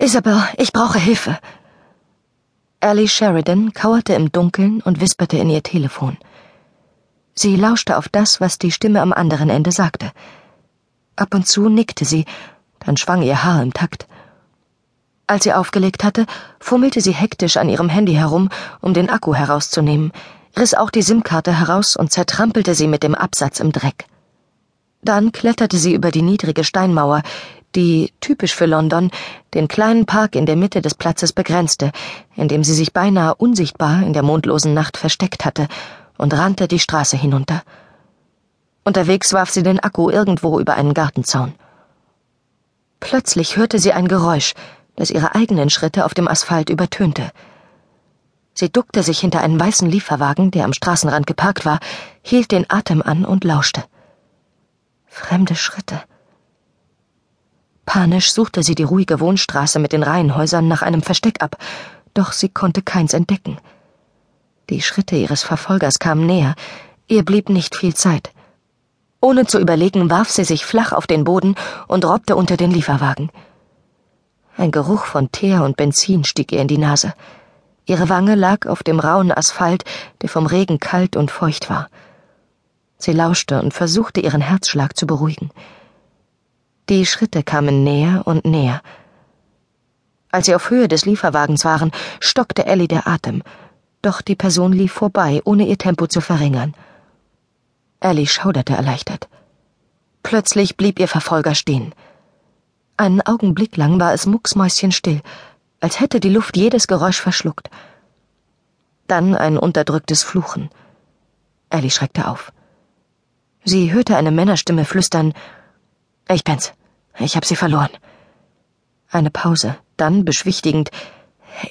Isabel, ich brauche Hilfe. Ellie Sheridan kauerte im Dunkeln und wisperte in ihr Telefon. Sie lauschte auf das, was die Stimme am anderen Ende sagte. Ab und zu nickte sie, dann schwang ihr Haar im Takt. Als sie aufgelegt hatte, fummelte sie hektisch an ihrem Handy herum, um den Akku herauszunehmen, riss auch die SIM-Karte heraus und zertrampelte sie mit dem Absatz im Dreck. Dann kletterte sie über die niedrige Steinmauer, die, typisch für London, den kleinen Park in der Mitte des Platzes begrenzte, in dem sie sich beinahe unsichtbar in der mondlosen Nacht versteckt hatte, und rannte die Straße hinunter. Unterwegs warf sie den Akku irgendwo über einen Gartenzaun. Plötzlich hörte sie ein Geräusch, das ihre eigenen Schritte auf dem Asphalt übertönte. Sie duckte sich hinter einen weißen Lieferwagen, der am Straßenrand geparkt war, hielt den Atem an und lauschte. Fremde Schritte. Panisch suchte sie die ruhige Wohnstraße mit den Reihenhäusern nach einem Versteck ab, doch sie konnte keins entdecken. Die Schritte ihres Verfolgers kamen näher, ihr blieb nicht viel Zeit. Ohne zu überlegen, warf sie sich flach auf den Boden und robbte unter den Lieferwagen. Ein Geruch von Teer und Benzin stieg ihr in die Nase. Ihre Wange lag auf dem rauen Asphalt, der vom Regen kalt und feucht war. Sie lauschte und versuchte ihren Herzschlag zu beruhigen. Die Schritte kamen näher und näher. Als sie auf Höhe des Lieferwagens waren, stockte Ellie der Atem, doch die Person lief vorbei, ohne ihr Tempo zu verringern. Ellie schauderte erleichtert. Plötzlich blieb ihr Verfolger stehen. Einen Augenblick lang war es mucksmäuschenstill, als hätte die Luft jedes Geräusch verschluckt. Dann ein unterdrücktes Fluchen. Ellie schreckte auf. Sie hörte eine Männerstimme flüstern Ich bin's. Ich hab sie verloren. Eine Pause, dann beschwichtigend.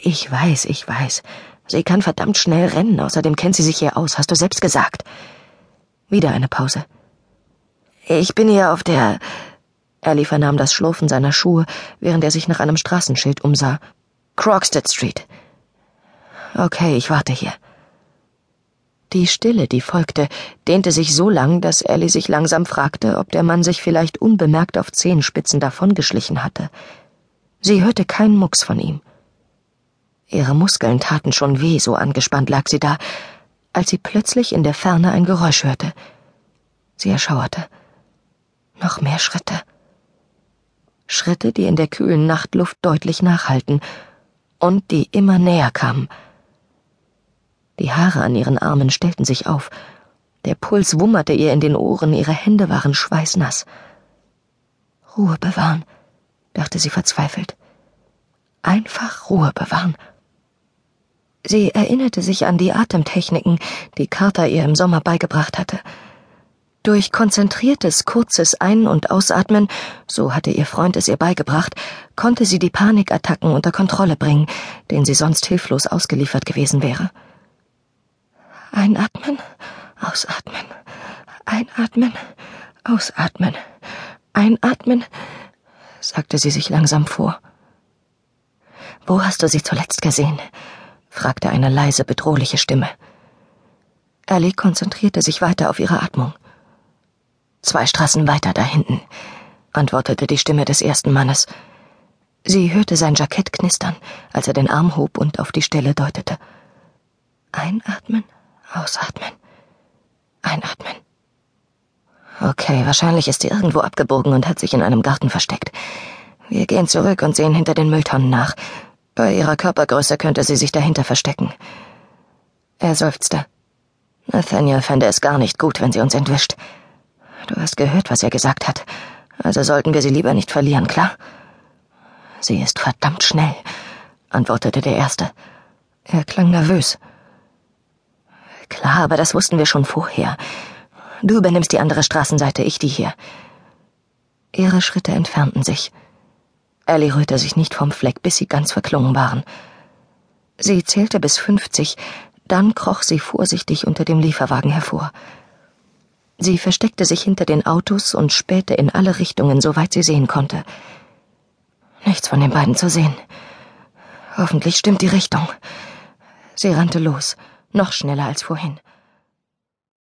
Ich weiß, ich weiß. Sie kann verdammt schnell rennen, außerdem kennt sie sich hier aus, hast du selbst gesagt. Wieder eine Pause. Ich bin hier auf der. Ellie vernahm das Schlurfen seiner Schuhe, während er sich nach einem Straßenschild umsah. Croxted Street. Okay, ich warte hier. Die Stille, die folgte, dehnte sich so lang, dass Ellie sich langsam fragte, ob der Mann sich vielleicht unbemerkt auf Zehenspitzen davongeschlichen hatte. Sie hörte keinen Mucks von ihm. Ihre Muskeln taten schon weh, so angespannt lag sie da, als sie plötzlich in der Ferne ein Geräusch hörte. Sie erschauerte. Noch mehr Schritte. Schritte, die in der kühlen Nachtluft deutlich nachhalten und die immer näher kamen. Die Haare an ihren Armen stellten sich auf. Der Puls wummerte ihr in den Ohren, ihre Hände waren schweißnass. Ruhe bewahren, dachte sie verzweifelt. Einfach Ruhe bewahren. Sie erinnerte sich an die Atemtechniken, die Carter ihr im Sommer beigebracht hatte. Durch konzentriertes, kurzes Ein- und Ausatmen, so hatte ihr Freund es ihr beigebracht, konnte sie die Panikattacken unter Kontrolle bringen, denen sie sonst hilflos ausgeliefert gewesen wäre. Einatmen, ausatmen, einatmen, ausatmen, einatmen, sagte sie sich langsam vor. Wo hast du sie zuletzt gesehen? fragte eine leise, bedrohliche Stimme. Ellie konzentrierte sich weiter auf ihre Atmung. Zwei Straßen weiter da hinten, antwortete die Stimme des ersten Mannes. Sie hörte sein Jackett knistern, als er den Arm hob und auf die Stelle deutete. Einatmen, Ausatmen. Einatmen. Okay, wahrscheinlich ist sie irgendwo abgebogen und hat sich in einem Garten versteckt. Wir gehen zurück und sehen hinter den Mülltonnen nach. Bei ihrer Körpergröße könnte sie sich dahinter verstecken. Er seufzte. Nathaniel fände es gar nicht gut, wenn sie uns entwischt. Du hast gehört, was er gesagt hat. Also sollten wir sie lieber nicht verlieren, klar? Sie ist verdammt schnell, antwortete der Erste. Er klang nervös. Klar, aber das wussten wir schon vorher. Du übernimmst die andere Straßenseite, ich die hier. Ihre Schritte entfernten sich. Ellie rührte sich nicht vom Fleck, bis sie ganz verklungen waren. Sie zählte bis fünfzig, dann kroch sie vorsichtig unter dem Lieferwagen hervor. Sie versteckte sich hinter den Autos und spähte in alle Richtungen, soweit sie sehen konnte. Nichts von den beiden zu sehen. Hoffentlich stimmt die Richtung. Sie rannte los noch schneller als vorhin.